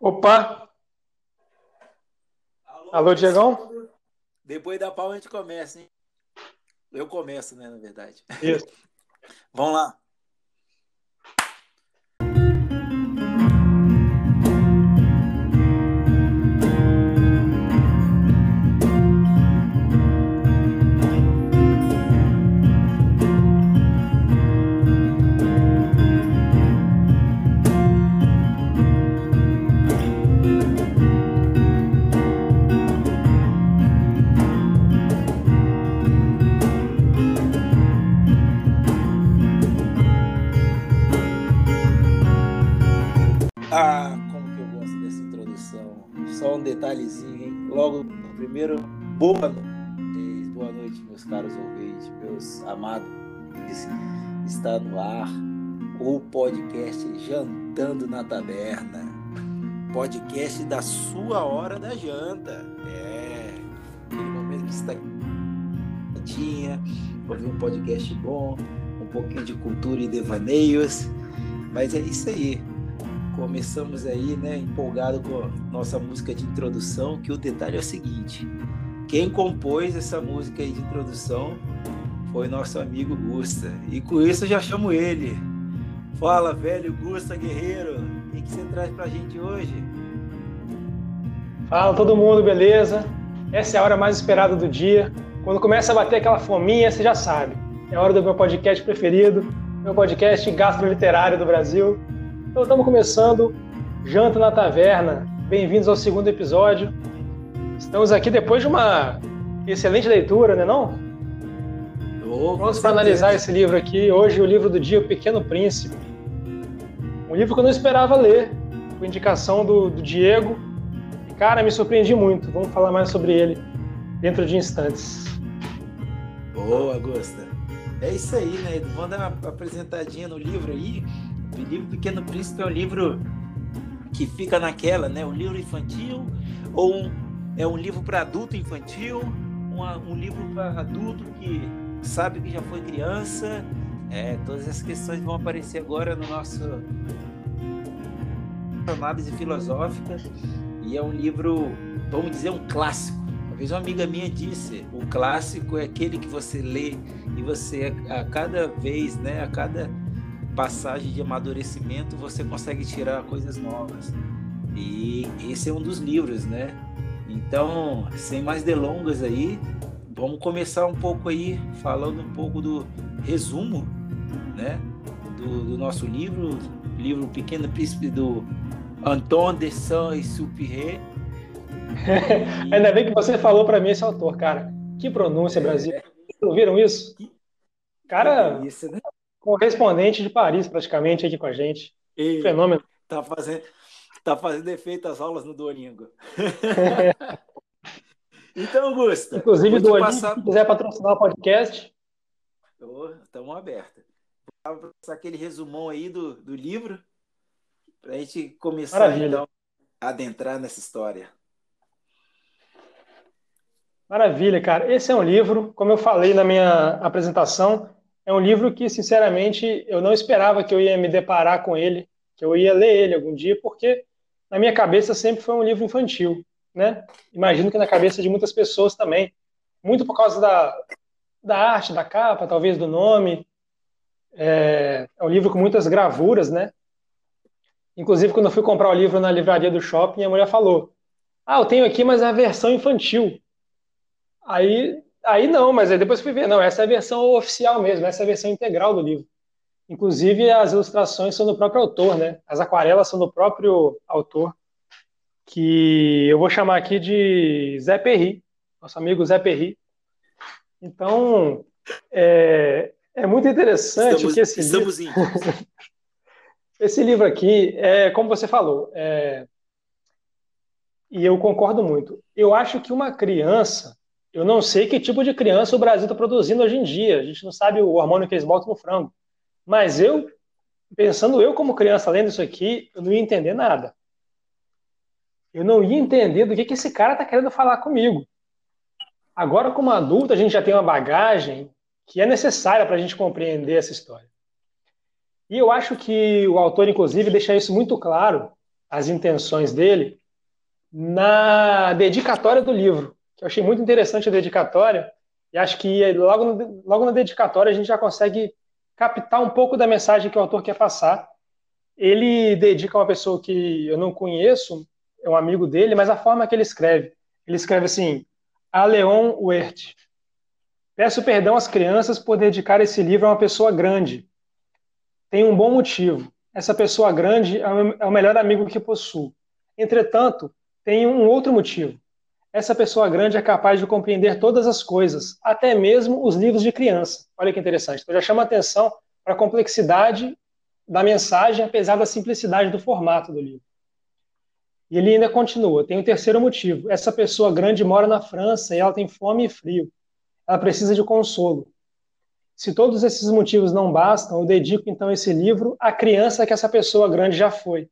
Opa! Alô, Alô, Diegão? Depois da pau a gente começa, hein? Eu começo, né, na verdade. Isso. Vamos lá. Ah, como que eu gosto dessa introdução. Só um detalhezinho, hein? Logo, primeiro, boa noite, boa noite, meus caros ouvintes, meus amados. Está no ar o podcast Jantando na Taberna. Podcast da sua hora da janta. É, aquele momento que está tinha, ouvir um podcast bom, um pouquinho de cultura e devaneios. Mas é isso aí. Começamos aí, né, empolgado com a nossa música de introdução, que o detalhe é o seguinte: quem compôs essa música aí de introdução foi nosso amigo Gusta. E com isso eu já chamo ele. Fala, velho Gusta Guerreiro, o que, você traz pra gente hoje? Fala todo mundo, beleza? Essa é a hora mais esperada do dia. Quando começa a bater aquela fominha, você já sabe. É a hora do meu podcast preferido, meu podcast gastroliterário do Brasil. Então estamos começando Janta na Taverna. Bem-vindos ao segundo episódio. Estamos aqui depois de uma excelente leitura, né não? Oh, Vamos para analisar esse livro aqui. Hoje o livro do dia, O Pequeno Príncipe. Um livro que eu não esperava ler, com indicação do, do Diego. E, cara, me surpreendi muito. Vamos falar mais sobre ele dentro de instantes. Boa, Gusta. É isso aí, né? Vamos dar uma apresentadinha no livro aí. O livro Pequeno Príncipe é um livro que fica naquela, né? Um livro infantil ou um, é um livro para adulto infantil, uma, um livro para adulto que sabe que já foi criança. É, todas essas questões vão aparecer agora no nosso análise filosófica e é um livro, vamos dizer, um clássico. Uma vez uma amiga minha disse, o clássico é aquele que você lê e você a cada vez, né, a cada passagem de amadurecimento você consegue tirar coisas novas. E esse é um dos livros, né? Então, sem mais delongas aí, vamos começar um pouco aí falando um pouco do resumo, né? Do, do nosso livro, livro Pequeno Príncipe do Antoine de Saint-Exupéry. E... Ainda bem que você falou para mim esse autor, cara. Que pronúncia, Brasil. É. Ouviram isso? Cara, isso, né? Correspondente de Paris, praticamente, aqui com a gente. E Fenômeno. Tá fazendo, tá fazendo efeito as aulas no Duolingo. então, Augusto. Inclusive, Duolingo, passar... se quiser patrocinar o podcast. Estamos oh, abertos. Vou passar aquele resumão aí do, do livro, para a gente começar Maravilha. então, a adentrar nessa história. Maravilha, cara. Esse é um livro, como eu falei na minha apresentação, é um livro que, sinceramente, eu não esperava que eu ia me deparar com ele, que eu ia ler ele algum dia, porque na minha cabeça sempre foi um livro infantil, né? Imagino que na cabeça de muitas pessoas também, muito por causa da, da arte, da capa, talvez do nome. É, é um livro com muitas gravuras, né? Inclusive, quando eu fui comprar o livro na livraria do shopping, a mulher falou: Ah, eu tenho aqui, mas é a versão infantil. Aí, aí não, mas aí depois fui ver, não, essa é a versão oficial mesmo, essa é a versão integral do livro. Inclusive, as ilustrações são do próprio autor, né? As aquarelas são do próprio autor, que eu vou chamar aqui de Zé Perry, nosso amigo Zé Perry. Então, é, é muito interessante estamos, que esse estamos livro... esse livro aqui, é, como você falou, é, e eu concordo muito. Eu acho que uma criança eu não sei que tipo de criança o Brasil está produzindo hoje em dia. A gente não sabe o hormônio que eles botam no frango. Mas eu, pensando eu como criança lendo isso aqui, eu não ia entender nada. Eu não ia entender do que, que esse cara está querendo falar comigo. Agora, como adulto, a gente já tem uma bagagem que é necessária para a gente compreender essa história. E eu acho que o autor, inclusive, deixa isso muito claro as intenções dele na dedicatória do livro, que eu achei muito interessante a dedicatória, e acho que logo, no, logo na dedicatória a gente já consegue captar um pouco da mensagem que o autor quer passar. Ele dedica a uma pessoa que eu não conheço, é um amigo dele, mas a forma que ele escreve. Ele escreve assim: A Leon Huert. Peço perdão às crianças por dedicar esse livro a uma pessoa grande. Tem um bom motivo. Essa pessoa grande é o é melhor amigo que possuo. Entretanto, tem um outro motivo. Essa pessoa grande é capaz de compreender todas as coisas, até mesmo os livros de criança. Olha que interessante. Então já chama atenção para a complexidade da mensagem, apesar da simplicidade do formato do livro. E ele ainda continua: tem um terceiro motivo. Essa pessoa grande mora na França e ela tem fome e frio. Ela precisa de consolo. Se todos esses motivos não bastam, eu dedico então esse livro à criança que essa pessoa grande já foi.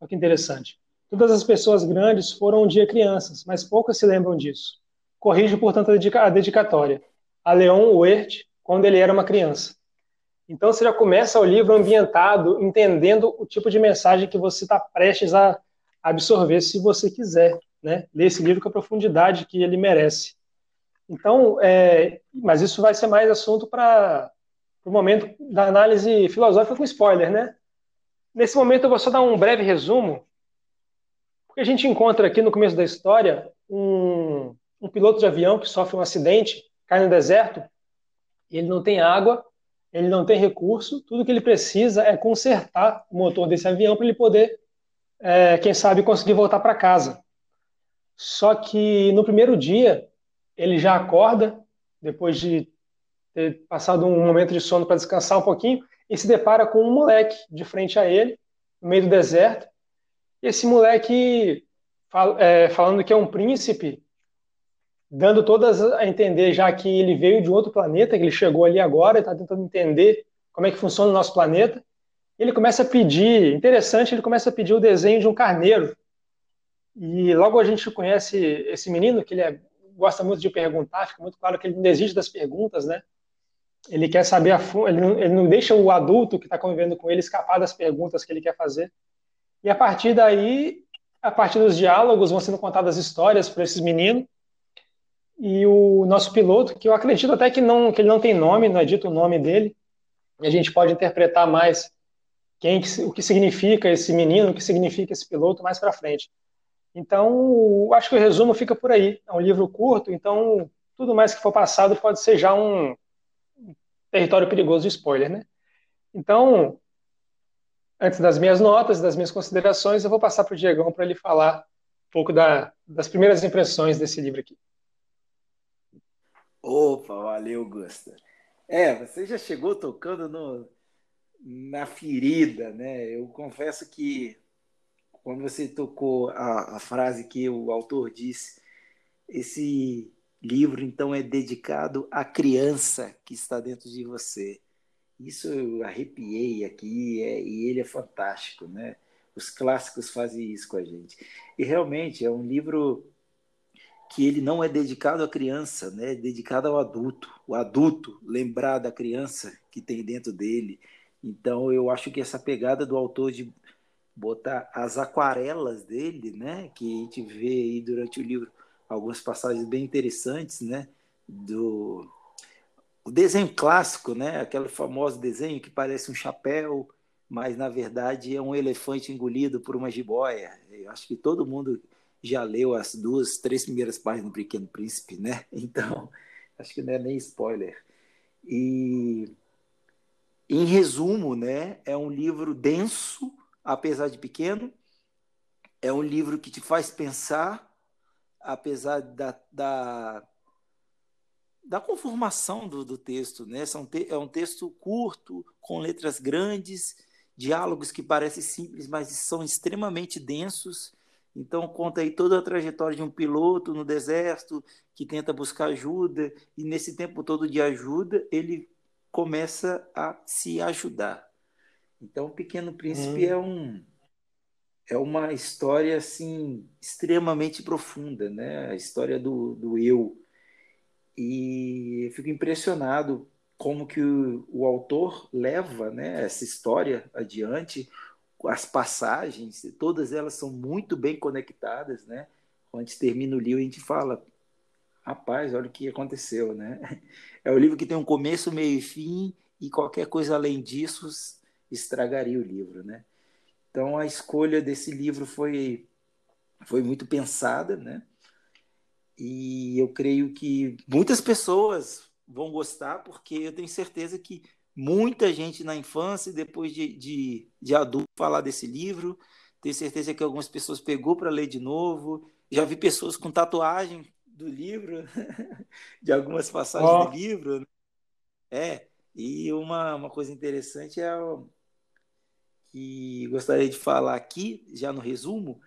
Olha que interessante. Todas as pessoas grandes foram um dia crianças, mas poucas se lembram disso. Corrijo, portanto, a dedicatória. A Leon Huert, quando ele era uma criança. Então você já começa o livro ambientado, entendendo o tipo de mensagem que você está prestes a absorver, se você quiser, né? Ler esse livro com a profundidade que ele merece. Então, é, mas isso vai ser mais assunto para o momento da análise filosófica com spoiler, né? Nesse momento eu vou só dar um breve resumo, porque a gente encontra aqui no começo da história um, um piloto de avião que sofre um acidente, cai no deserto, ele não tem água, ele não tem recurso, tudo que ele precisa é consertar o motor desse avião para ele poder, é, quem sabe, conseguir voltar para casa. Só que no primeiro dia ele já acorda, depois de ter passado um momento de sono para descansar um pouquinho, e se depara com um moleque de frente a ele, no meio do deserto. Esse moleque, fal é, falando que é um príncipe, dando todas a entender já que ele veio de outro planeta, que ele chegou ali agora e está tentando entender como é que funciona o nosso planeta. Ele começa a pedir, interessante, ele começa a pedir o desenho de um carneiro. E logo a gente conhece esse menino, que ele é gosta muito de perguntar, fica muito claro que ele não desiste das perguntas, né? Ele quer saber a fundo, ele não deixa o adulto que está convivendo com ele escapar das perguntas que ele quer fazer. E a partir daí, a partir dos diálogos, vão sendo contadas histórias para esses meninos. E o nosso piloto, que eu acredito até que, não, que ele não tem nome, não é dito o nome dele, e a gente pode interpretar mais quem, o que significa esse menino, o que significa esse piloto mais para frente. Então, acho que o resumo fica por aí. É um livro curto, então tudo mais que for passado pode ser já um território perigoso de spoiler, né? Então, antes das minhas notas, das minhas considerações, eu vou passar para o Diegão para ele falar um pouco da, das primeiras impressões desse livro aqui. Opa, valeu, Gusta. É, você já chegou tocando no, na ferida, né? Eu confesso que quando você tocou a, a frase que o autor disse, esse livro então é dedicado à criança que está dentro de você. Isso eu arrepiei aqui é, e ele é fantástico, né? Os clássicos fazem isso com a gente. E realmente é um livro que ele não é dedicado à criança, né? É dedicado ao adulto. O adulto lembrar da criança que tem dentro dele. Então eu acho que essa pegada do autor de botar as aquarelas dele, né, que a gente vê aí durante o livro algumas passagens bem interessantes, né, do o desenho clássico, né, aquele famoso desenho que parece um chapéu, mas na verdade é um elefante engolido por uma jiboia. Eu acho que todo mundo já leu as duas, três primeiras páginas do Pequeno Príncipe, né? Então, acho que não é nem spoiler. E em resumo, né, é um livro denso, apesar de pequeno. É um livro que te faz pensar, apesar da, da, da conformação do, do texto. Né? É um texto curto, com letras grandes, diálogos que parecem simples, mas são extremamente densos. Então, conta aí toda a trajetória de um piloto no deserto que tenta buscar ajuda, e nesse tempo todo de ajuda, ele começa a se ajudar. Então, o Pequeno Príncipe hum. é um é uma história assim extremamente profunda, né? A história do, do eu. E fico impressionado como que o, o autor leva, né, essa história adiante as passagens, todas elas são muito bem conectadas, né? Quando a gente termina o livro, a gente fala, rapaz, olha o que aconteceu, né? É o livro que tem um começo, meio e fim, e qualquer coisa além disso estragaria o livro, né? Então a escolha desse livro foi foi muito pensada, né? E eu creio que muitas pessoas vão gostar, porque eu tenho certeza que muita gente na infância, depois de, de, de adulto, falar desse livro. Tenho certeza que algumas pessoas pegou para ler de novo. Já vi pessoas com tatuagem do livro, de algumas passagens oh. do livro. Né? É, e uma, uma coisa interessante é o, que gostaria de falar aqui, já no resumo,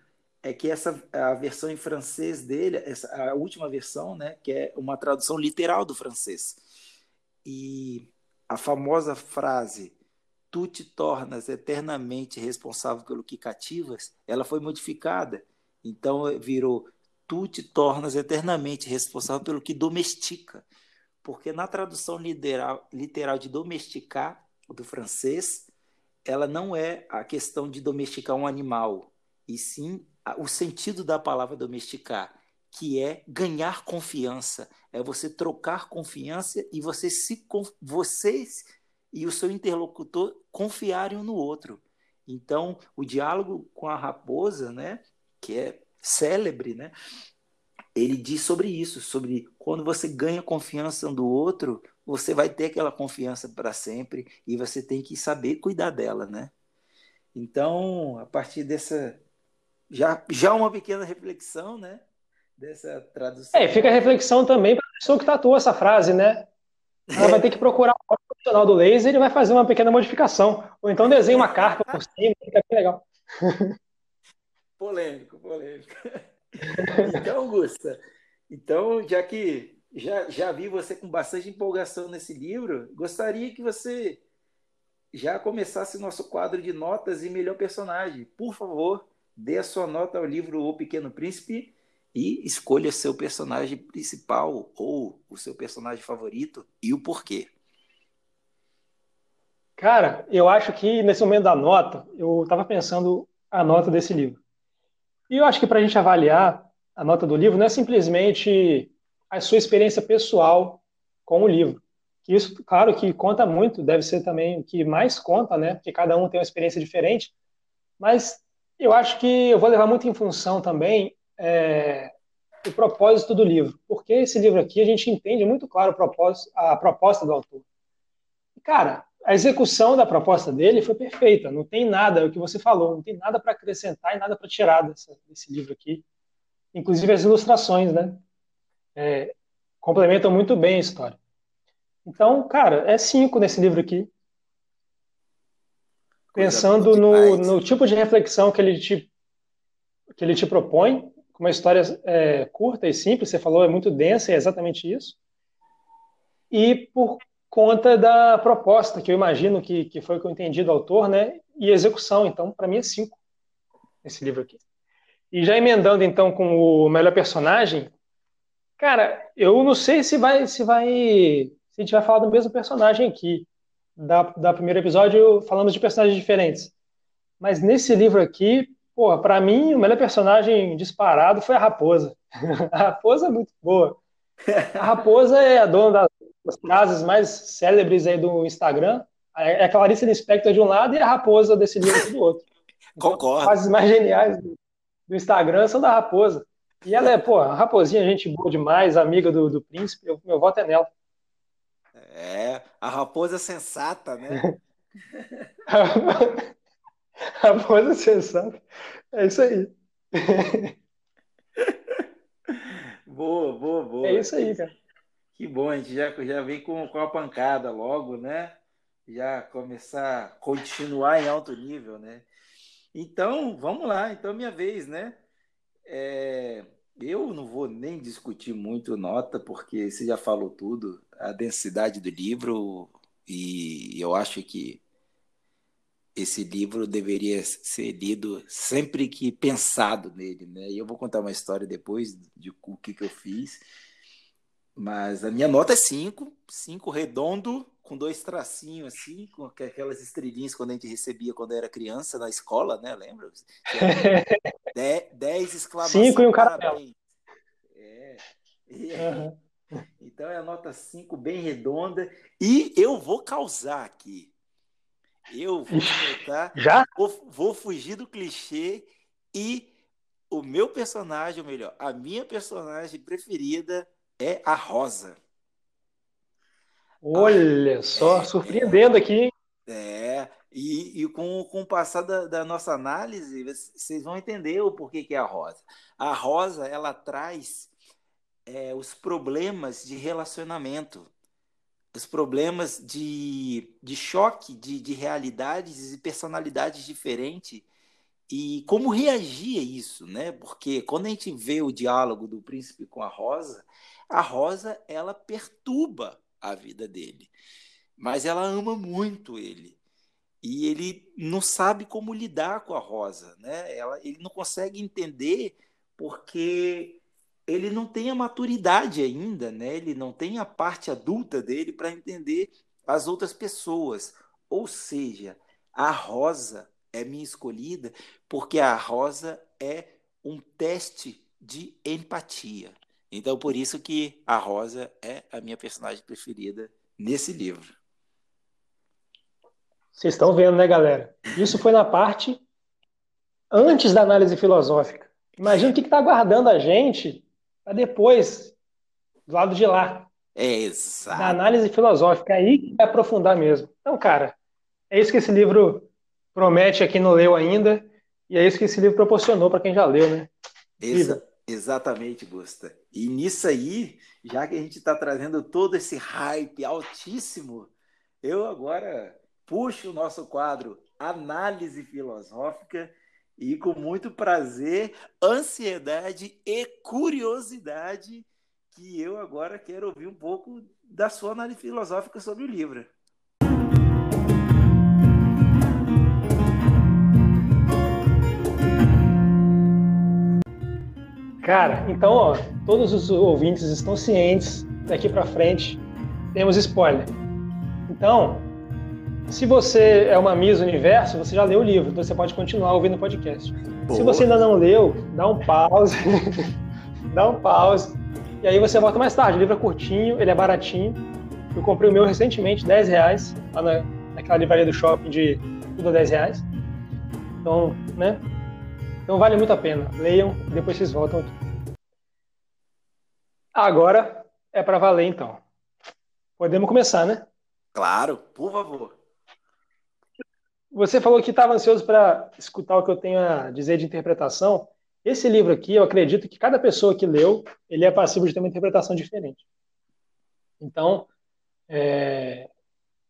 é que essa a versão em francês dele, essa, a última versão, né, que é uma tradução literal do francês. E a famosa frase tu te tornas eternamente responsável pelo que cativas, ela foi modificada. Então virou tu te tornas eternamente responsável pelo que domestica. Porque na tradução literal, literal de domesticar do francês, ela não é a questão de domesticar um animal, e sim o sentido da palavra domesticar, que é ganhar confiança, é você trocar confiança e você se vocês e o seu interlocutor confiarem um no outro. Então, o diálogo com a raposa, né, que é célebre, né, ele diz sobre isso, sobre quando você ganha confiança um do outro, você vai ter aquela confiança para sempre e você tem que saber cuidar dela, né? Então, a partir dessa já já uma pequena reflexão, né? Dessa tradução. É, fica a reflexão também para a pessoa que tatuou essa frase, né? Ela vai ter que procurar o profissional do laser e ele vai fazer uma pequena modificação. Ou então desenha uma carta por cima, fica bem legal. Polêmico, polêmico. Então, Augusta, então, já que já, já vi você com bastante empolgação nesse livro, gostaria que você já começasse nosso quadro de notas e melhor personagem. Por favor, dê a sua nota ao livro O Pequeno Príncipe e escolha seu personagem principal ou o seu personagem favorito e o porquê. Cara, eu acho que nesse momento da nota, eu estava pensando a nota desse livro. E eu acho que para a gente avaliar a nota do livro não é simplesmente a sua experiência pessoal com o livro. Isso, claro, que conta muito, deve ser também o que mais conta, né? Porque cada um tem uma experiência diferente. Mas eu acho que eu vou levar muito em função também é, o propósito do livro, porque esse livro aqui a gente entende muito claro a proposta do autor. Cara, a execução da proposta dele foi perfeita, não tem nada, é o que você falou, não tem nada para acrescentar e nada para tirar desse livro aqui. Inclusive as ilustrações, né? É, complementam muito bem a história. Então, cara, é cinco nesse livro aqui pensando no, no, tipo de reflexão que ele te, que ele te propõe, com uma história é, curta e simples, você falou, é muito densa, é exatamente isso. E por conta da proposta, que eu imagino que, que foi o que eu entendi do autor, né? E execução, então, para mim é cinco, esse livro aqui. E já emendando, então, com o melhor personagem, cara, eu não sei se vai, se vai, se a gente vai falar do mesmo personagem aqui, da, da primeiro episódio falamos de personagens diferentes. Mas nesse livro aqui, pô, para mim, o melhor personagem disparado foi a Raposa. a Raposa é muito boa. A Raposa é a dona das frases mais célebres aí do Instagram. É a Clarice Lispector de um lado e a Raposa desse livro do outro. Então, Concordo. As frases mais geniais do, Instagram são da Raposa. E ela é, pô, a Raposinha, gente boa demais, amiga do, do príncipe, eu, meu voto é nela. É, a raposa sensata, né? raposa sensata. É isso aí. boa, boa, boa. É isso aí, cara. Que bom, a gente já, já vem com, com a pancada logo, né? Já começar, continuar em alto nível, né? Então, vamos lá. Então, minha vez, né? É, eu não vou nem discutir muito nota, porque você já falou tudo, a densidade do livro, e eu acho que esse livro deveria ser lido sempre que pensado nele, né? E eu vou contar uma história depois de o que, que eu fiz. Mas a minha nota é 5, 5 redondo, com dois tracinhos assim, com aquelas estrelinhas quando a gente recebia quando era criança na escola, né? Lembra? 10 exclamações. 5 e um caramelo. É. E, uhum. Então é a nota 5 bem redonda. E eu vou causar aqui. Eu vou botar, Já? Vou, vou fugir do clichê e o meu personagem, ou melhor, a minha personagem preferida é a Rosa. Olha ah, só, é, surpreendendo é, aqui. É, e, e, com, com o passar da, da, nossa análise, vocês vão entender o porquê que é a Rosa. A Rosa, ela traz é, os problemas de relacionamento, os problemas de, de choque de, de realidades e personalidades diferentes e como reagir a isso, né? Porque quando a gente vê o diálogo do príncipe com a Rosa, a Rosa ela perturba a vida dele, mas ela ama muito ele e ele não sabe como lidar com a Rosa, né? Ela, ele não consegue entender porque ele não tem a maturidade ainda, né? Ele não tem a parte adulta dele para entender as outras pessoas. Ou seja, a Rosa é minha escolhida porque a Rosa é um teste de empatia. Então, por isso que a Rosa é a minha personagem preferida nesse livro. Vocês estão vendo, né, galera? Isso foi na parte antes da análise filosófica. Imagina o que está aguardando a gente para depois, do lado de lá. É exato. Da análise filosófica, aí que vai aprofundar mesmo. Então, cara, é isso que esse livro promete a quem não leu ainda, e é isso que esse livro proporcionou para quem já leu, né? Exa exatamente, Gusta. E nisso aí, já que a gente está trazendo todo esse hype altíssimo, eu agora puxo o nosso quadro Análise Filosófica e com muito prazer, ansiedade e curiosidade que eu agora quero ouvir um pouco da sua análise filosófica sobre o livro. Cara, então, ó, todos os ouvintes estão cientes daqui para frente temos spoiler. Então, se você é uma Miss Universo, você já leu o livro, então você pode continuar ouvindo o podcast. Boa. Se você ainda não leu, dá um pause. dá um pause. E aí você volta mais tarde. O livro é curtinho, ele é baratinho. Eu comprei o meu recentemente, 10 reais, lá na, naquela livraria do shopping de tudo a 10 reais. Então, né? Então vale muito a pena. Leiam, depois vocês voltam aqui. Agora é para valer, então. Podemos começar, né? Claro, por favor. Você falou que estava ansioso para escutar o que eu tenho a dizer de interpretação. Esse livro aqui, eu acredito que cada pessoa que leu, ele é passivo de ter uma interpretação diferente. Então, é,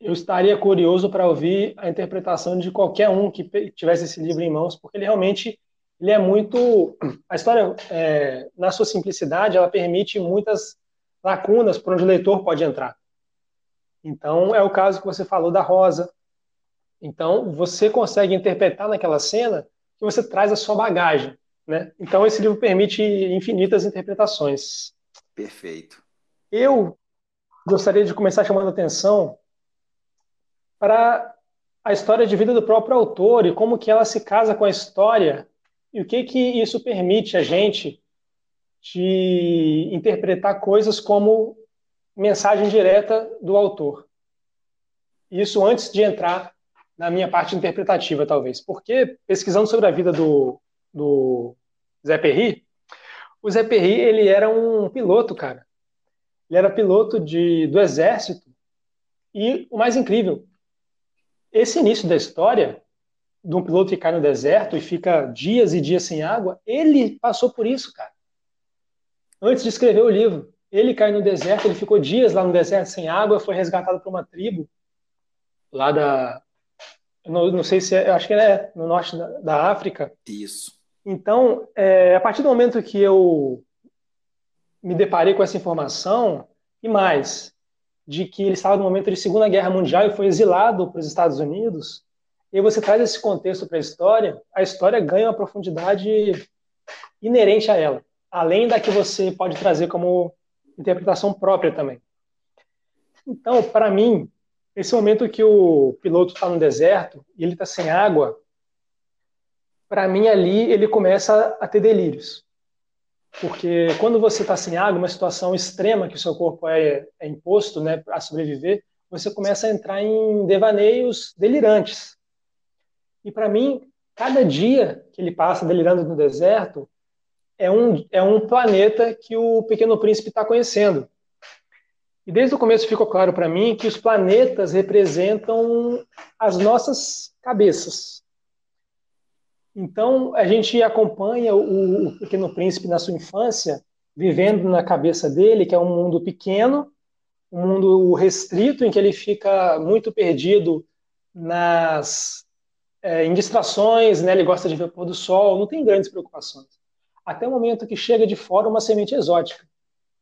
eu estaria curioso para ouvir a interpretação de qualquer um que tivesse esse livro em mãos, porque ele realmente ele é muito a história é, na sua simplicidade ela permite muitas lacunas por onde o leitor pode entrar. Então é o caso que você falou da Rosa, então, você consegue interpretar naquela cena que você traz a sua bagagem, né? Então, esse livro permite infinitas interpretações. Perfeito. Eu gostaria de começar chamando a atenção para a história de vida do próprio autor e como que ela se casa com a história e o que que isso permite a gente de interpretar coisas como mensagem direta do autor. Isso antes de entrar na minha parte interpretativa, talvez. Porque, pesquisando sobre a vida do, do Zé Perry, o Zé Perry, ele era um piloto, cara. Ele era piloto de, do exército. E o mais incrível, esse início da história, de um piloto que cai no deserto e fica dias e dias sem água, ele passou por isso, cara. Antes de escrever o livro, ele cai no deserto, ele ficou dias lá no deserto sem água, foi resgatado por uma tribo lá da, não, não sei se é, acho que é no norte da, da África. Isso. Então, é, a partir do momento que eu me deparei com essa informação, e mais, de que ele estava no momento de Segunda Guerra Mundial e foi exilado para os Estados Unidos, e você traz esse contexto para a história, a história ganha uma profundidade inerente a ela, além da que você pode trazer como interpretação própria também. Então, para mim, esse momento que o piloto está no deserto e ele está sem água, para mim ali ele começa a ter delírios. Porque quando você está sem água, uma situação extrema que o seu corpo é, é imposto né, a sobreviver, você começa a entrar em devaneios delirantes. E para mim, cada dia que ele passa delirando no deserto é um, é um planeta que o Pequeno Príncipe está conhecendo. E desde o começo ficou claro para mim que os planetas representam as nossas cabeças. Então, a gente acompanha o, o Pequeno Príncipe na sua infância, vivendo na cabeça dele, que é um mundo pequeno, um mundo restrito, em que ele fica muito perdido nas é, em distrações, né? ele gosta de ver o pôr do sol, não tem grandes preocupações. Até o momento que chega de fora uma semente exótica.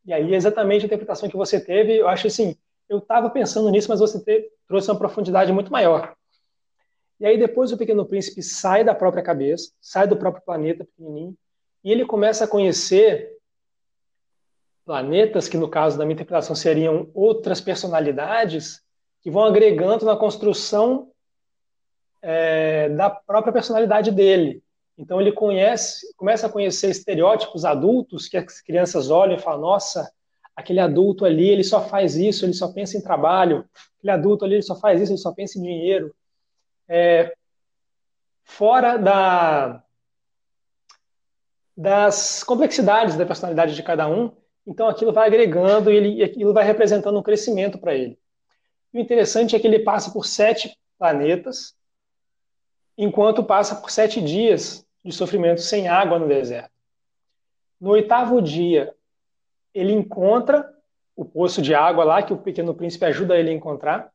E aí, exatamente a interpretação que você teve, eu acho assim, eu estava pensando nisso, mas você trouxe uma profundidade muito maior. E aí depois o Pequeno Príncipe sai da própria cabeça, sai do próprio planeta pequenininho, e ele começa a conhecer planetas, que no caso da minha interpretação seriam outras personalidades, que vão agregando na construção é, da própria personalidade dele. Então ele conhece, começa a conhecer estereótipos adultos que as crianças olham e falam: nossa, aquele adulto ali ele só faz isso, ele só pensa em trabalho. Aquele adulto ali ele só faz isso, ele só pensa em dinheiro é, fora da, das complexidades da personalidade de cada um, então aquilo vai agregando ele, e aquilo vai representando um crescimento para ele. O interessante é que ele passa por sete planetas, enquanto passa por sete dias de sofrimento sem água no deserto. No oitavo dia, ele encontra o poço de água lá, que o pequeno príncipe ajuda ele a encontrar.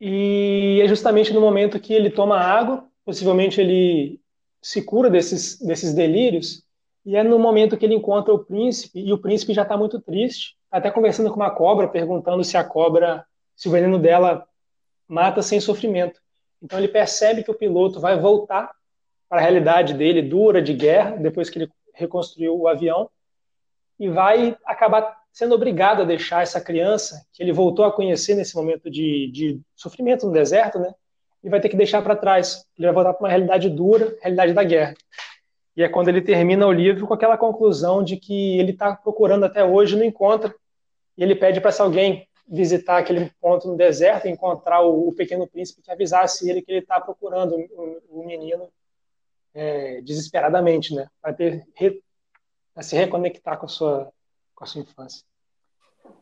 E é justamente no momento que ele toma água, possivelmente ele se cura desses, desses delírios, e é no momento que ele encontra o príncipe, e o príncipe já está muito triste, tá até conversando com uma cobra, perguntando se a cobra, se o veneno dela mata sem sofrimento. Então ele percebe que o piloto vai voltar para a realidade dele, dura, de guerra, depois que ele reconstruiu o avião, e vai acabar sendo obrigado a deixar essa criança, que ele voltou a conhecer nesse momento de, de sofrimento no deserto, né? E vai ter que deixar para trás. Ele vai voltar para uma realidade dura, realidade da guerra. E é quando ele termina o livro com aquela conclusão de que ele está procurando até hoje não encontra. E ele pede para se alguém visitar aquele ponto no deserto, encontrar o, o pequeno príncipe que avisasse ele que ele está procurando o, o menino é, desesperadamente, né? Para ter se reconectar com a sua com a sua infância.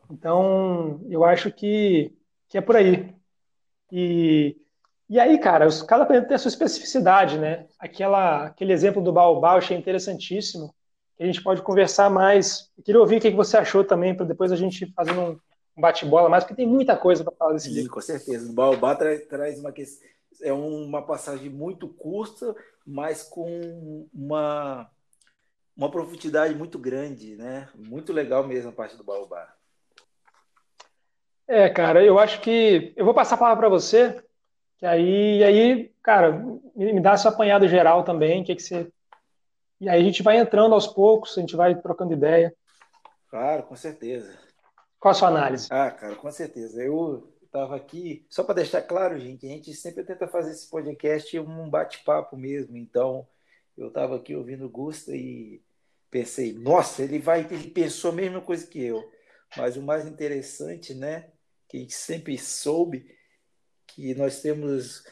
Então, eu acho que, que é por aí. E, e aí, cara, cada planeta tem a sua especificidade, né? Aquela, aquele exemplo do Baobá eu achei interessantíssimo, a gente pode conversar mais. Eu queria ouvir o que você achou também, para depois a gente fazer um, um bate-bola mais, porque tem muita coisa para falar desse Sim, livro. Com certeza. O Baobá tra traz uma questão, é uma passagem muito curta, mas com uma uma profundidade muito grande, né? Muito legal mesmo a parte do Baobá. É, cara, eu acho que eu vou passar a palavra para você, que aí, aí, cara, me dá seu apanhado geral também, que que você e aí a gente vai entrando aos poucos, a gente vai trocando ideia. Claro, com certeza. Qual a sua análise? Ah, cara, com certeza. Eu estava aqui, só para deixar claro, gente, a gente sempre tenta fazer esse podcast um bate-papo mesmo. Então, eu estava aqui ouvindo o Gusta e pensei, nossa, ele vai, ele pensou a mesma coisa que eu. Mas o mais interessante, né, que a gente sempre soube que nós temos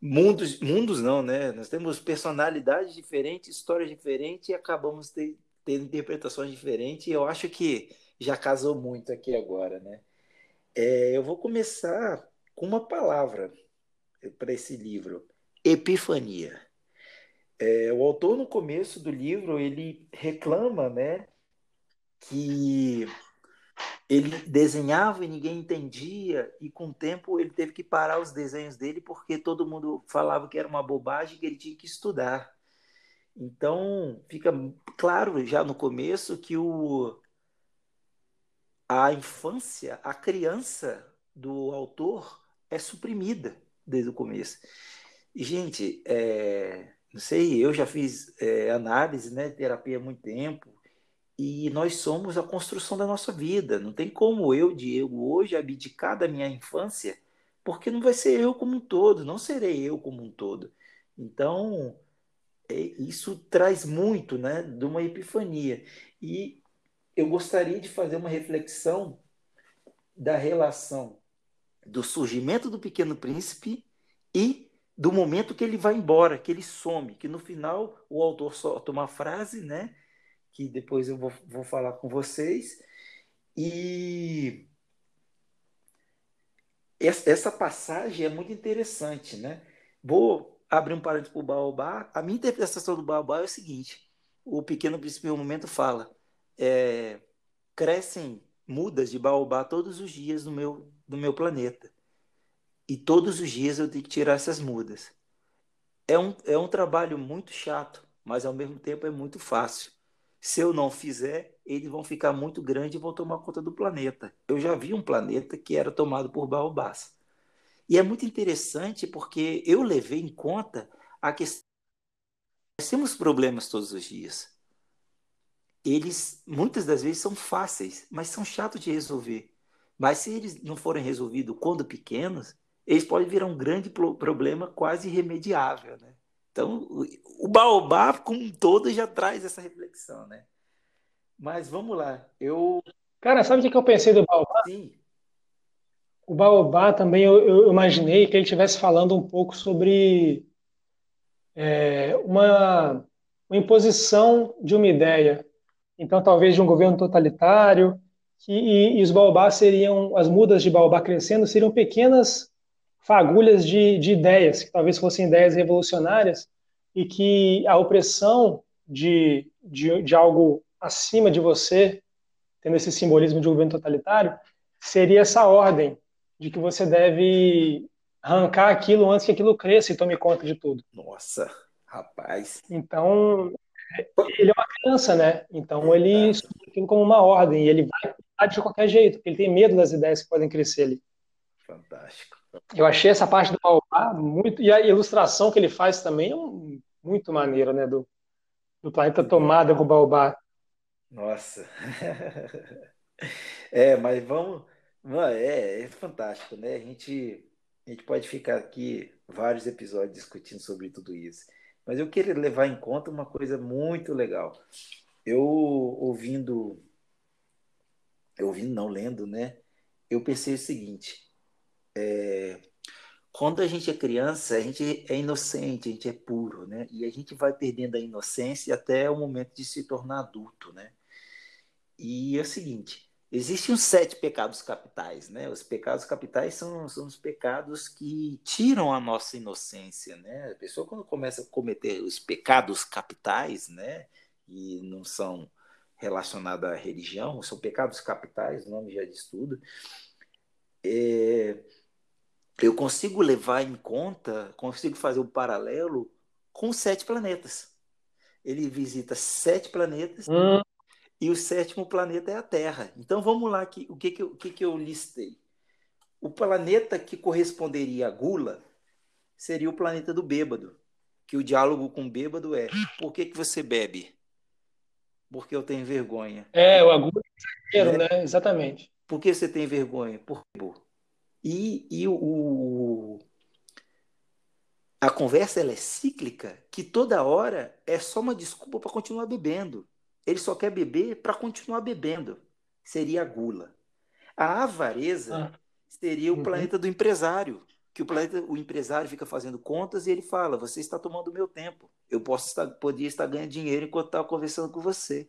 mundos, mundos não, né? Nós temos personalidades diferentes, histórias diferentes e acabamos tendo interpretações diferentes. E eu acho que já casou muito aqui agora, né? É, eu vou começar com uma palavra para esse livro: epifania. É, o autor, no começo do livro, ele reclama né, que ele desenhava e ninguém entendia, e com o tempo ele teve que parar os desenhos dele porque todo mundo falava que era uma bobagem que ele tinha que estudar. Então, fica claro já no começo que o, a infância, a criança do autor é suprimida desde o começo. Gente, é, não sei, eu já fiz é, análise, né, terapia há muito tempo, E nós somos a construção da nossa vida. Não tem como eu, Diego, hoje abdicar da minha infância, porque não vai ser eu como um todo, não serei eu como um todo. Então, é, isso traz muito né, de uma epifania. E eu gostaria de fazer uma reflexão da relação do surgimento do Pequeno Príncipe e do momento que ele vai embora, que ele some, que no final o autor solta uma frase, né? Que depois eu vou, vou falar com vocês. E essa passagem é muito interessante, né? Vou abrir um parênteses para o Baobá. A minha interpretação do Baobá é o seguinte: o Pequeno Príncipe, em um momento, fala, é, crescem mudas de Baobá todos os dias no meu, no meu planeta. E todos os dias eu tenho que tirar essas mudas. É um, é um trabalho muito chato, mas ao mesmo tempo é muito fácil. Se eu não fizer, eles vão ficar muito grandes e vão tomar conta do planeta. Eu já vi um planeta que era tomado por baobás. E é muito interessante porque eu levei em conta a questão. Nós temos problemas todos os dias. Eles, muitas das vezes, são fáceis, mas são chatos de resolver. Mas se eles não forem resolvidos quando pequenos, eles podem virar um grande problema quase irremediável, né? Então, o Baobá, como um todo, já traz essa reflexão, né? Mas vamos lá. Eu. Cara, sabe o que eu pensei do Baobá? Sim. O Baobá também eu, eu imaginei que ele estivesse falando um pouco sobre é, uma, uma imposição de uma ideia. Então, talvez de um governo totalitário, que, e, e os baobás seriam, as mudas de baobá crescendo, seriam pequenas fagulhas de, de ideias, que talvez fossem ideias revolucionárias, e que a opressão de, de, de algo acima de você, tendo esse simbolismo de um governo totalitário, seria essa ordem de que você deve arrancar aquilo antes que aquilo cresça e tome conta de tudo. Nossa, rapaz. Então, ele é uma criança, né? Então ele estuda aquilo como uma ordem e ele vai de qualquer jeito, porque ele tem medo das ideias que podem crescer ali. Fantástico. Eu achei essa parte do Baobá muito. E a ilustração que ele faz também é um, muito maneira, né? Do, do planeta tomada com o Baobá. Nossa. é, mas vamos. É, é fantástico, né? A gente, a gente pode ficar aqui vários episódios discutindo sobre tudo isso. Mas eu queria levar em conta uma coisa muito legal. Eu ouvindo, eu ouvindo, não lendo, né? Eu pensei o seguinte: é, quando a gente é criança, a gente é inocente, a gente é puro, né? E a gente vai perdendo a inocência até o momento de se tornar adulto, né? E é o seguinte, existem os sete pecados capitais, né? Os pecados capitais são, são os pecados que tiram a nossa inocência, né? A pessoa quando começa a cometer os pecados capitais, né? E não são relacionados à religião, são pecados capitais, o nome já diz tudo. É, eu consigo levar em conta, consigo fazer um paralelo com sete planetas. Ele visita sete planetas hum. E o sétimo planeta é a Terra. Então vamos lá, que, o que, que, eu, o que, que eu listei? O planeta que corresponderia a Gula seria o planeta do bêbado, que o diálogo com o bêbado é: por que, que você bebe? Porque eu tenho vergonha. É, o Agula é né? Exatamente. Por que você tem vergonha? Por e, e o, a conversa ela é cíclica, que toda hora é só uma desculpa para continuar bebendo. Ele só quer beber para continuar bebendo. Seria a gula. A avareza ah. seria o uhum. planeta do empresário, que o planeta, o empresário fica fazendo contas e ele fala: "Você está tomando o meu tempo. Eu posso estar, podia estar ganhando dinheiro enquanto estava conversando com você."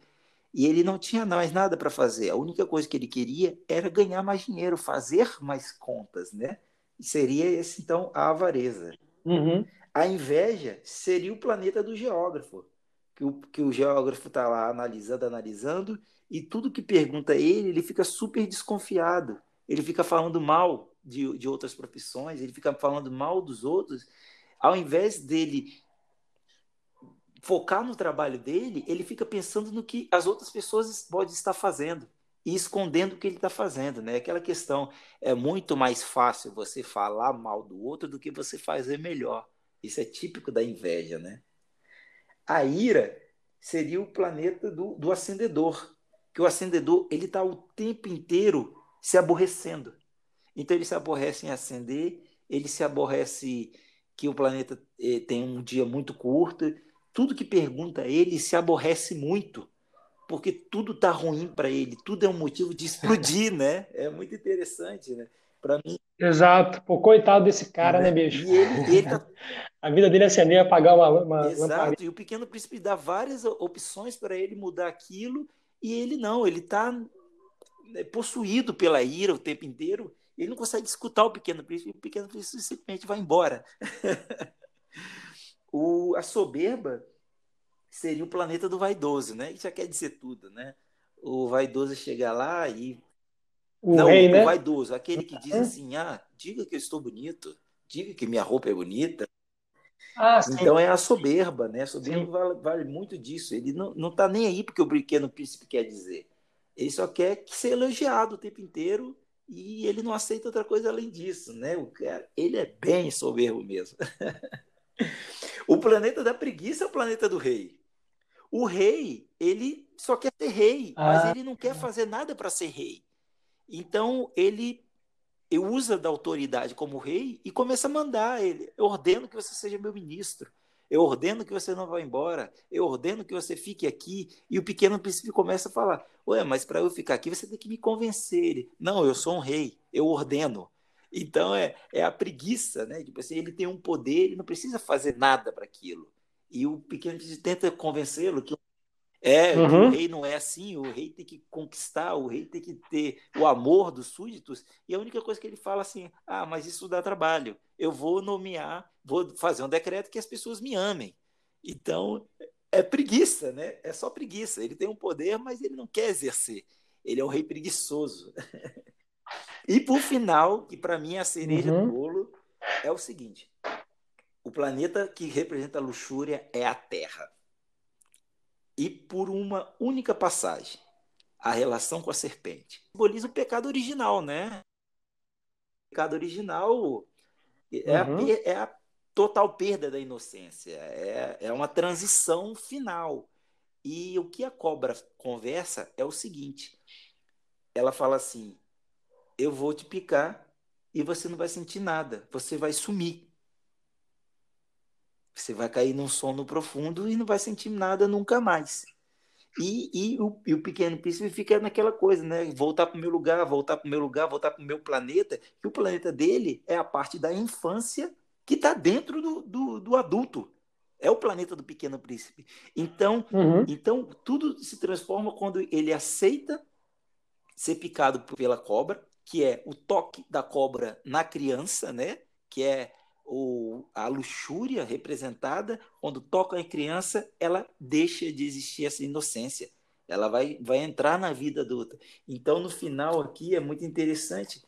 E ele não tinha mais nada para fazer. A única coisa que ele queria era ganhar mais dinheiro, fazer mais contas, né? E seria esse, então, a avareza. Uhum. A inveja seria o planeta do geógrafo, que o, que o geógrafo está lá analisando, analisando, e tudo que pergunta ele, ele fica super desconfiado. Ele fica falando mal de, de outras profissões, ele fica falando mal dos outros. Ao invés dele focar no trabalho dele, ele fica pensando no que as outras pessoas podem estar fazendo e escondendo o que ele está fazendo, né? Aquela questão é muito mais fácil você falar mal do outro do que você fazer melhor. Isso é típico da inveja, né? A ira seria o planeta do, do acendedor, que o acendedor ele está o tempo inteiro se aborrecendo. Então ele se aborrece em acender, ele se aborrece que o planeta eh, tem um dia muito curto. Tudo que pergunta a ele se aborrece muito, porque tudo está ruim para ele, tudo é um motivo de explodir, né? É muito interessante, né? Para mim. Exato. Pô, coitado desse cara, né, né bicho? E ele, ele tá... a vida dele é acender, apagar uma, uma Exato. Lamparina. E o Pequeno Príncipe dá várias opções para ele mudar aquilo e ele não, ele está né, possuído pela ira o tempo inteiro ele não consegue escutar o Pequeno Príncipe, o Pequeno Príncipe simplesmente vai embora. o, a soberba seria o planeta do vaidoso, né? Isso já quer dizer tudo, né? O vaidoso chega lá e. O não, rei, o, né? vaidoso, aquele que diz assim: ah, diga que eu estou bonito, diga que minha roupa é bonita. Ah, então é a soberba, né? A soberba vale, vale, muito disso. Ele não está nem aí porque o pequeno príncipe quer dizer. Ele só quer ser elogiado o tempo inteiro e ele não aceita outra coisa além disso, né? O cara, ele é bem soberbo mesmo. o planeta da preguiça é o planeta do rei. O rei, ele só quer ser rei, ah. mas ele não quer fazer nada para ser rei. Então ele usa da autoridade como rei e começa a mandar ele. Eu ordeno que você seja meu ministro. Eu ordeno que você não vá embora. Eu ordeno que você fique aqui. E o pequeno príncipe começa a falar: Ué, mas para eu ficar aqui você tem que me convencer. Ele, não, eu sou um rei. Eu ordeno. Então é, é a preguiça, né? Tipo assim, ele tem um poder, ele não precisa fazer nada para aquilo. E o pequeno príncipe tenta convencê-lo que é, uhum. o rei não é assim, o rei tem que conquistar, o rei tem que ter o amor dos súditos, e a única coisa que ele fala assim: ah, mas isso dá trabalho, eu vou nomear, vou fazer um decreto que as pessoas me amem. Então, é preguiça, né? É só preguiça. Ele tem um poder, mas ele não quer exercer. Ele é um rei preguiçoso. e por final, que para mim é a cereja uhum. do bolo, é o seguinte: o planeta que representa a luxúria é a Terra e por uma única passagem, a relação com a serpente. Simboliza o pecado original, né? O pecado original é, uhum. a, é a total perda da inocência, é, é uma transição final. E o que a cobra conversa é o seguinte: ela fala assim, eu vou te picar e você não vai sentir nada, você vai sumir. Você vai cair num sono profundo e não vai sentir nada nunca mais. E, e, o, e o pequeno príncipe fica naquela coisa, né? Voltar para o meu lugar, voltar para o meu lugar, voltar para o meu planeta. E o planeta dele é a parte da infância que está dentro do, do, do, adulto. É o planeta do pequeno príncipe. Então, uhum. então, tudo se transforma quando ele aceita ser picado pela cobra, que é o toque da cobra na criança, né? Que é o, a luxúria representada, quando toca em criança, ela deixa de existir essa inocência. Ela vai, vai entrar na vida adulta. Então, no final aqui, é muito interessante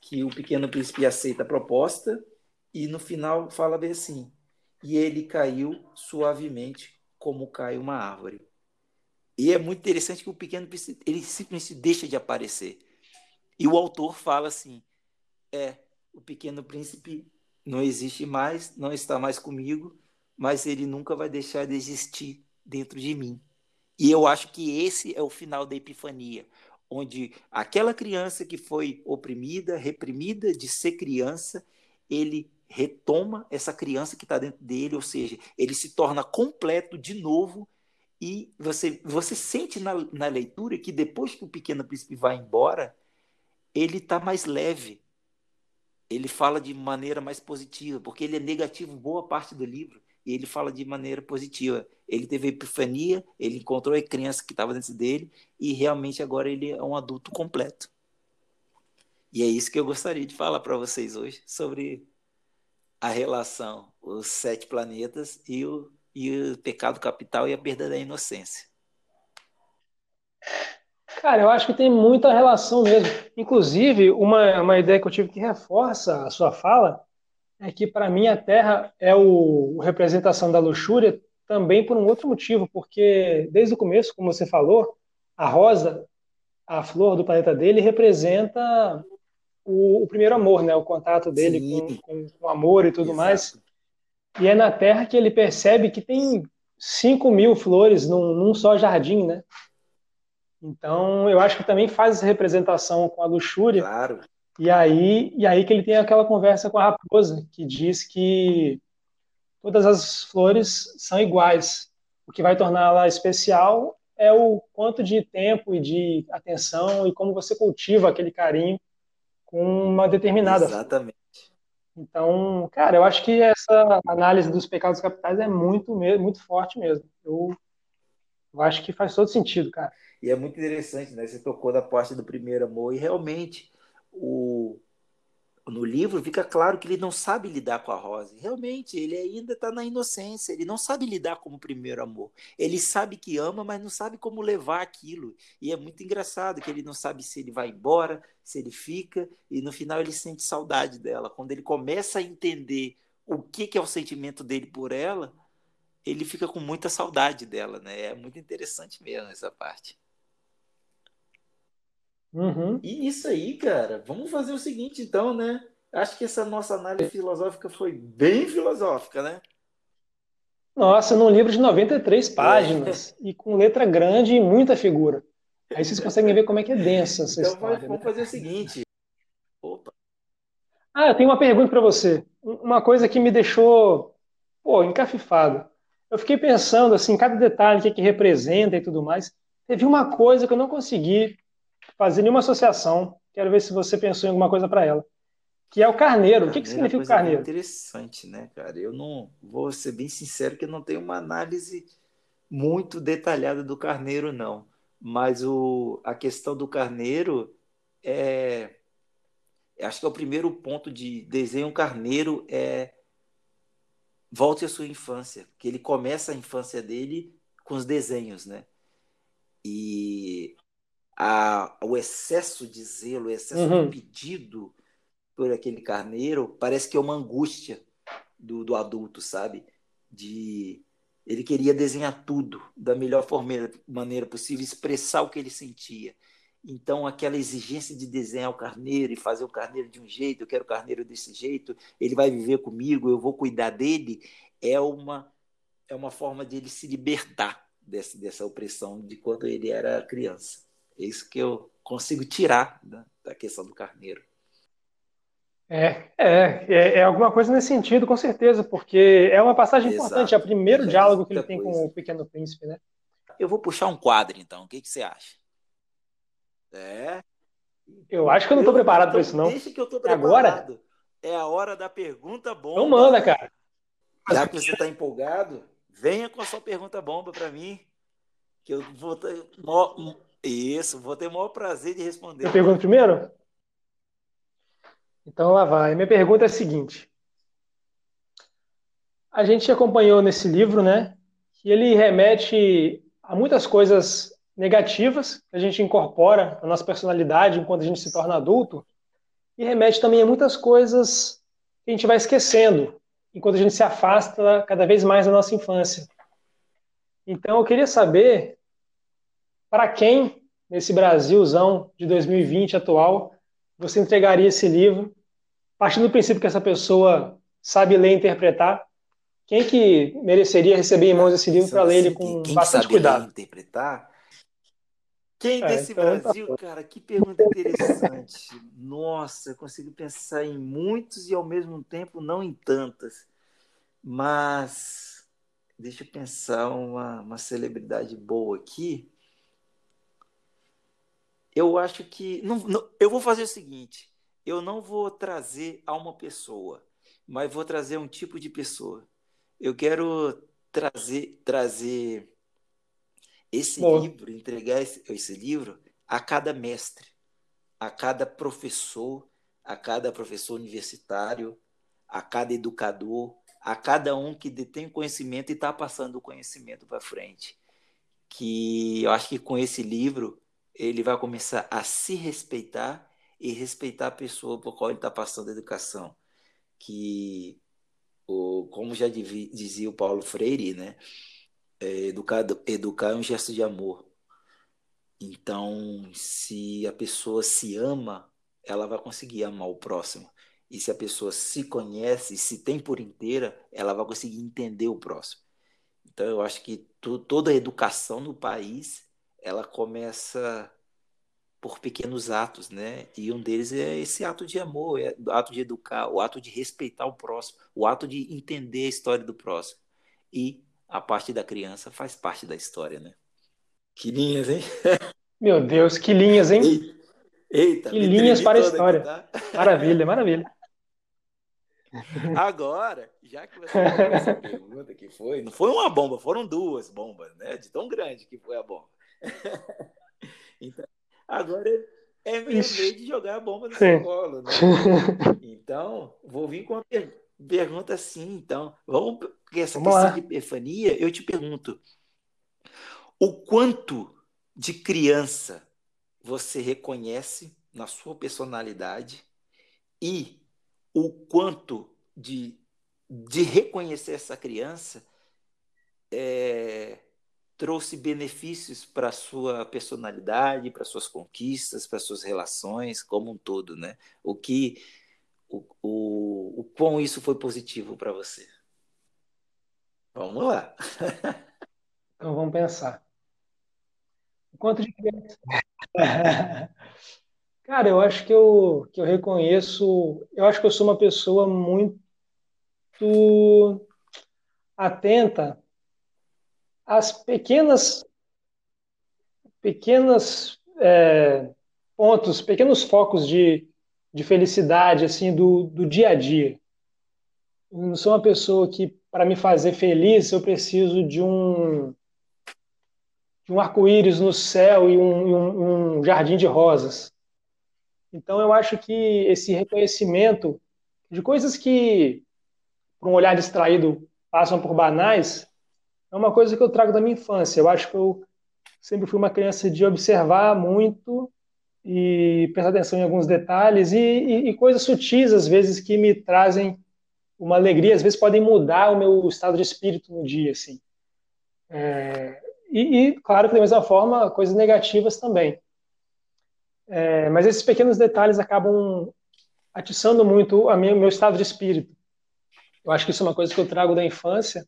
que o pequeno príncipe aceita a proposta e no final fala bem assim: e ele caiu suavemente como cai uma árvore. E é muito interessante que o pequeno príncipe ele simplesmente deixa de aparecer. E o autor fala assim: é, o pequeno príncipe não existe mais, não está mais comigo, mas ele nunca vai deixar de existir dentro de mim. E eu acho que esse é o final da epifania, onde aquela criança que foi oprimida, reprimida de ser criança, ele retoma essa criança que está dentro dele, ou seja, ele se torna completo de novo e você, você sente na, na leitura que depois que o pequeno príncipe vai embora, ele está mais leve, ele fala de maneira mais positiva, porque ele é negativo boa parte do livro, e ele fala de maneira positiva. Ele teve epifania, ele encontrou a criança que estava dentro dele, e realmente agora ele é um adulto completo. E é isso que eu gostaria de falar para vocês hoje sobre a relação, os sete planetas e o, e o pecado capital e a perda da inocência. Cara, eu acho que tem muita relação mesmo. Inclusive, uma, uma ideia que eu tive que reforça a sua fala é que, para mim, a Terra é o, o representação da luxúria também por um outro motivo, porque desde o começo, como você falou, a rosa, a flor do planeta dele, representa o, o primeiro amor, né? o contato dele com, com, com, o amor e tudo Exato. mais. E é na Terra que ele percebe que tem 5 mil flores num, num só jardim, né? Então, eu acho que também faz essa representação com a luxúria. Claro. E aí, e aí que ele tem aquela conversa com a raposa, que diz que todas as flores são iguais. O que vai torná-la especial é o quanto de tempo e de atenção e como você cultiva aquele carinho com uma determinada Exatamente. Então, cara, eu acho que essa análise dos pecados capitais é muito, muito forte mesmo. Eu, eu acho que faz todo sentido, cara. E é muito interessante, né? Você tocou da parte do primeiro amor e realmente o no livro fica claro que ele não sabe lidar com a Rose. Realmente, ele ainda está na inocência, ele não sabe lidar como primeiro amor. Ele sabe que ama, mas não sabe como levar aquilo. E é muito engraçado que ele não sabe se ele vai embora, se ele fica, e no final ele sente saudade dela. Quando ele começa a entender o que, que é o sentimento dele por ela, ele fica com muita saudade dela, né? É muito interessante mesmo essa parte. Uhum. E isso aí, cara, vamos fazer o seguinte então, né? Acho que essa nossa análise filosófica foi bem filosófica, né? Nossa, num livro de 93 páginas é. e com letra grande e muita figura. Aí vocês conseguem ver como é que é densa essa então, história. Então vamos né? fazer o seguinte. Opa. Ah, eu tenho uma pergunta para você. Uma coisa que me deixou, pô, encafifado. Eu fiquei pensando assim, cada detalhe que, é que representa e tudo mais. Teve uma coisa que eu não consegui fazer nenhuma associação. Quero ver se você pensou em alguma coisa para ela. Que é o carneiro. O que, que significa o carneiro? Interessante, né, cara? Eu não vou ser bem sincero que eu não tenho uma análise muito detalhada do carneiro, não. Mas o, a questão do carneiro é. Acho que é o primeiro ponto de desenho carneiro é volte à sua infância, que ele começa a infância dele com os desenhos, né? E a, o excesso de zelo, o excesso uhum. de pedido por aquele carneiro, parece que é uma angústia do, do adulto, sabe? De ele queria desenhar tudo da melhor forma, maneira possível, expressar o que ele sentia. Então, aquela exigência de desenhar o carneiro e fazer o carneiro de um jeito, eu quero o carneiro desse jeito, ele vai viver comigo, eu vou cuidar dele, é uma, é uma forma de ele se libertar dessa, dessa opressão de quando ele era criança. É isso que eu consigo tirar da, da questão do carneiro. É, é, é, é, alguma coisa nesse sentido, com certeza, porque é uma passagem Exato. importante, é o primeiro Já diálogo que ele tem coisa. com o Pequeno Príncipe, né? Eu vou puxar um quadro, então. O que, que você acha? É. Eu acho que eu não estou preparado para isso, não. Deixa que eu estou preparado. Agora? É a hora da pergunta bomba. Então manda, cara. Já que você está empolgado, venha com a sua pergunta bomba para mim, que eu vou isso, vou ter o maior prazer de responder. Eu pergunto primeiro? Então lá vai. Minha pergunta é a seguinte. A gente acompanhou nesse livro, né, que ele remete a muitas coisas negativas que a gente incorpora na nossa personalidade enquanto a gente se torna adulto, e remete também a muitas coisas que a gente vai esquecendo enquanto a gente se afasta cada vez mais da nossa infância. Então eu queria saber para quem, nesse Brasilzão de 2020 atual, você entregaria esse livro, partindo do princípio que essa pessoa sabe ler e interpretar? Quem que mereceria receber em mãos esse livro para ler ele com quem bastante sabe cuidado? Ler e interpretar? Quem é, desse então, tá Brasil, tá... cara? Que pergunta interessante. Nossa, eu consigo pensar em muitos e ao mesmo tempo não em tantas. Mas deixa eu pensar uma, uma celebridade boa aqui eu acho que. Não, não, eu vou fazer o seguinte: eu não vou trazer a uma pessoa, mas vou trazer um tipo de pessoa. Eu quero trazer, trazer esse Bom. livro, entregar esse, esse livro a cada mestre, a cada professor, a cada professor universitário, a cada educador, a cada um que detém conhecimento e está passando o conhecimento para frente. Que eu acho que com esse livro ele vai começar a se respeitar e respeitar a pessoa por qual ele está passando a educação. Que, o, como já dizia o Paulo Freire, né? É, educar, educar é um gesto de amor. Então, se a pessoa se ama, ela vai conseguir amar o próximo. E se a pessoa se conhece, se tem por inteira, ela vai conseguir entender o próximo. Então, eu acho que toda a educação no país ela começa por pequenos atos, né? E um deles é esse ato de amor, é o ato de educar, o ato de respeitar o próximo, o ato de entender a história do próximo. E a parte da criança faz parte da história, né? Que linhas, hein? Meu Deus, que linhas, hein? Eita, que linhas para a história. Aqui, tá? Maravilha, maravilha. Agora, já que você falou essa pergunta que foi, não foi uma bomba, foram duas bombas, né? De tão grande que foi a bomba. Então, agora é minha vez de jogar a bomba no seu colo, né? Então, vou vir com uma pergunta assim, então. Vamos, porque essa Vamos questão lá. de epifania, eu te pergunto, o quanto de criança você reconhece na sua personalidade e o quanto de, de reconhecer essa criança é, trouxe benefícios para a sua personalidade, para suas conquistas, para suas relações como um todo, né? O que o, o, o quão isso foi positivo para você? Vamos lá. Então vamos pensar. Quanto de criança? Cara, eu acho que eu, que eu reconheço, eu acho que eu sou uma pessoa muito atenta às pequenas, pequenas é, pontos, pequenos focos de, de felicidade, assim, do, do dia a dia. Eu não sou uma pessoa que, para me fazer feliz, eu preciso de um de um arco-íris no céu e um, um, um jardim de rosas. Então, eu acho que esse reconhecimento de coisas que, por um olhar distraído, passam por banais, é uma coisa que eu trago da minha infância. Eu acho que eu sempre fui uma criança de observar muito e prestar atenção em alguns detalhes e, e, e, coisas sutis, às vezes, que me trazem uma alegria, às vezes podem mudar o meu estado de espírito no dia, assim. É, e, e, claro que da mesma forma, coisas negativas também. É, mas esses pequenos detalhes acabam atiçando muito o meu estado de espírito. Eu acho que isso é uma coisa que eu trago da infância.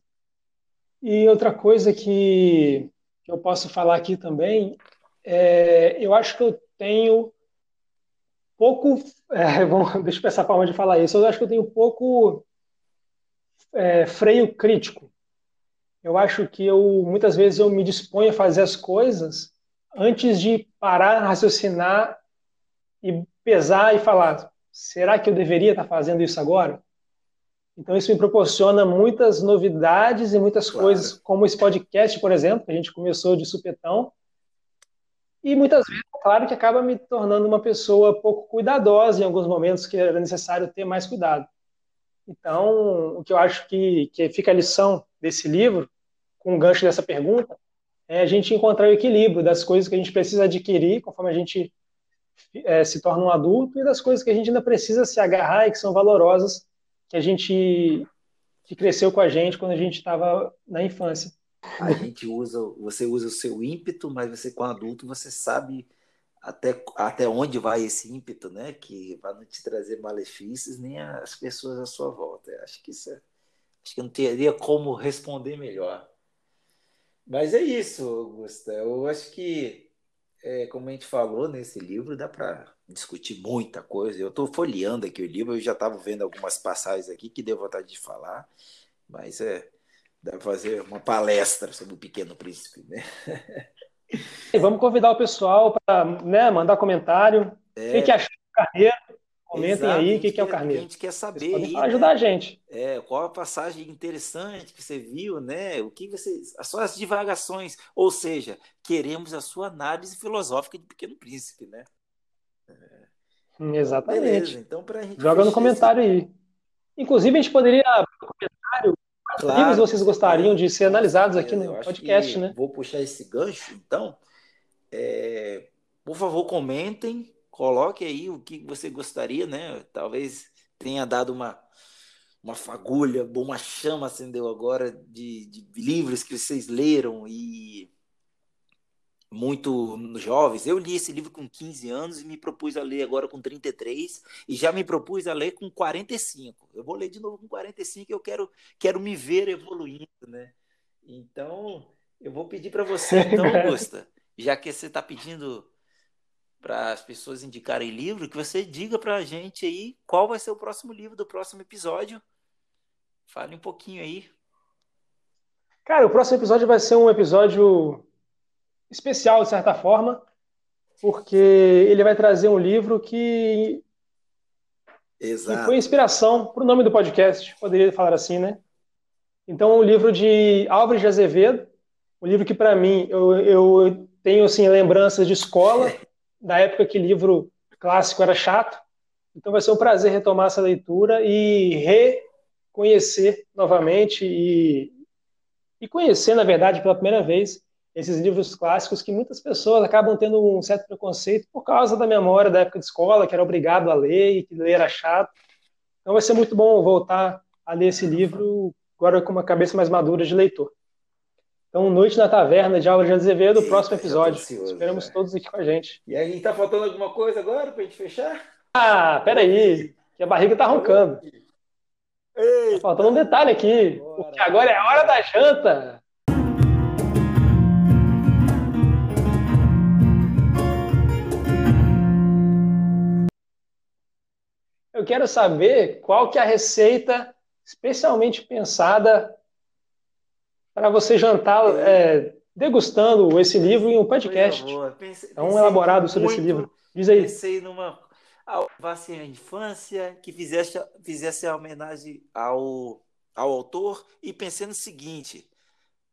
E outra coisa que, que eu posso falar aqui também, é, eu acho que eu tenho pouco. É, bom, deixa eu pensar a forma de falar isso. Eu acho que eu tenho pouco é, freio crítico eu acho que eu muitas vezes eu me disponho a fazer as coisas antes de parar, raciocinar e pesar e falar: será que eu deveria estar fazendo isso agora? Então isso me proporciona muitas novidades e muitas claro. coisas, como esse podcast, por exemplo, que a gente começou de supetão. E muitas vezes, claro que acaba me tornando uma pessoa pouco cuidadosa em alguns momentos que era necessário ter mais cuidado. Então, o que eu acho que, que fica a lição desse livro com o gancho dessa pergunta, é a gente encontrar o equilíbrio das coisas que a gente precisa adquirir conforme a gente é, se torna um adulto e das coisas que a gente ainda precisa se agarrar e que são valorosas, que a gente que cresceu com a gente quando a gente estava na infância. A gente usa, você usa o seu ímpeto, mas você com adulto você sabe até, até onde vai esse ímpeto, né? Que vai não te trazer malefícios nem as pessoas à sua volta. Acho que isso é, acho que não teria como responder melhor. Mas é isso, Augusta. Eu acho que, é, como a gente falou nesse livro, dá para discutir muita coisa. Eu estou folheando aqui o livro, eu já estava vendo algumas passagens aqui que deu vontade de falar, mas é, dá para fazer uma palestra sobre o Pequeno Príncipe, né? E vamos convidar o pessoal para né, mandar comentário. É... O que achou do carneiro? Comentem Exato, aí o que, que é o carneiro. A gente quer saber aí, ajudar né? a gente. É, qual a passagem interessante que você viu, né? O que você, as suas divagações, ou seja, queremos a sua análise filosófica de Pequeno Príncipe, né? É... Exatamente. Beleza, então para gente joga no comentário esse... aí. Inclusive a gente poderia comentário quais claro, livros vocês gostariam de ser analisados aqui no podcast, né? Vou puxar esse gancho, então. É... Por favor, comentem coloque aí o que você gostaria, né? Talvez tenha dado uma, uma fagulha, uma chama acendeu agora de, de livros que vocês leram e muito jovens. Eu li esse livro com 15 anos e me propus a ler agora com 33 e já me propus a ler com 45. Eu vou ler de novo com 45 e eu quero, quero me ver evoluindo, né? Então, eu vou pedir para você, então, Augusta, já que você está pedindo para as pessoas indicarem livro, que você diga para a gente aí qual vai ser o próximo livro do próximo episódio. Fale um pouquinho aí. Cara, o próximo episódio vai ser um episódio especial, de certa forma, porque ele vai trazer um livro que, Exato. que foi inspiração para o nome do podcast, poderia falar assim, né? Então, um livro de Álvares de Azevedo, um livro que, para mim, eu, eu tenho assim, lembranças de escola, da época que livro clássico era chato. Então, vai ser um prazer retomar essa leitura e reconhecer novamente e, e conhecer, na verdade, pela primeira vez, esses livros clássicos que muitas pessoas acabam tendo um certo preconceito por causa da memória da época de escola, que era obrigado a ler e que ler era chato. Então vai ser muito bom voltar a ler esse livro agora com uma cabeça mais madura de leitor. Então, Noite na Taverna de Álvaro de Azevedo, Eita, próximo episódio. Ansioso, Esperamos todos aqui com a gente. E aí, tá faltando alguma coisa agora pra gente fechar? Ah, peraí, que a barriga tá roncando. Tá faltando um detalhe aqui, porque agora é a hora da janta. Eu quero saber qual que é a receita especialmente pensada para você jantar é, degustando esse livro em um podcast. Pensei, é um elaborado sobre esse livro. Diz aí. Pensei numa Alvasse a infância que fizesse, fizesse a homenagem ao, ao autor e pensei no seguinte.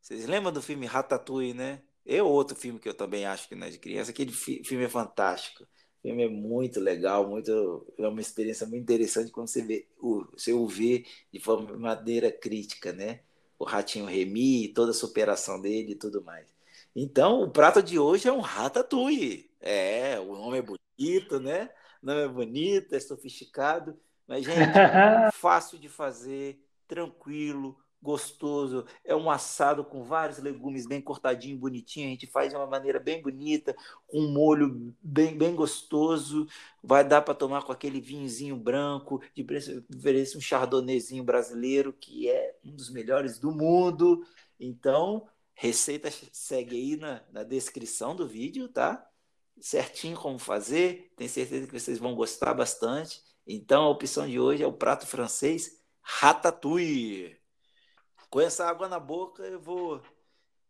Vocês lembram do filme Ratatouille, né? É outro filme que eu também acho que não é de criança. Aquele filme é fantástico. O filme é muito legal, muito, é uma experiência muito interessante quando você, vê, o, você o vê de forma maneira crítica, né? O Ratinho Remy, toda a superação dele e tudo mais. Então, o prato de hoje é um ratatouille. É, o nome é bonito, né? O nome é bonito, é sofisticado, mas, gente, fácil de fazer, tranquilo, gostoso. É um assado com vários legumes bem cortadinho, bonitinho. A gente faz de uma maneira bem bonita, com um molho bem, bem gostoso. Vai dar para tomar com aquele vinhozinho branco, de preferência um chardonnayzinho brasileiro, que é um dos melhores do mundo. Então, receita segue aí na, na descrição do vídeo, tá? Certinho como fazer. Tenho certeza que vocês vão gostar bastante. Então, a opção de hoje é o prato francês ratatouille. Com essa água na boca, eu vou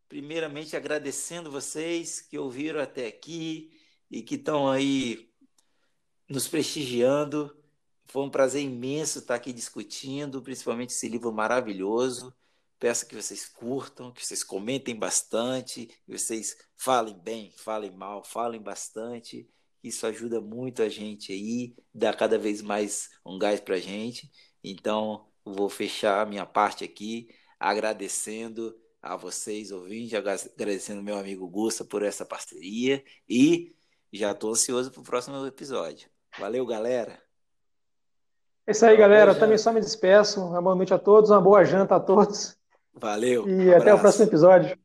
primeiramente agradecendo vocês que ouviram até aqui e que estão aí nos prestigiando. Foi um prazer imenso estar aqui discutindo, principalmente esse livro maravilhoso. Peço que vocês curtam, que vocês comentem bastante, que vocês falem bem, falem mal, falem bastante. Isso ajuda muito a gente aí, dá cada vez mais um gás para a gente. Então, vou fechar a minha parte aqui agradecendo a vocês, ouvintes, agradecendo meu amigo Gusta por essa parceria e já estou ansioso para o próximo episódio. Valeu, galera! É isso aí, galera. Também só me despeço. Uma boa noite a todos, uma boa janta a todos. Valeu. E um até o próximo episódio.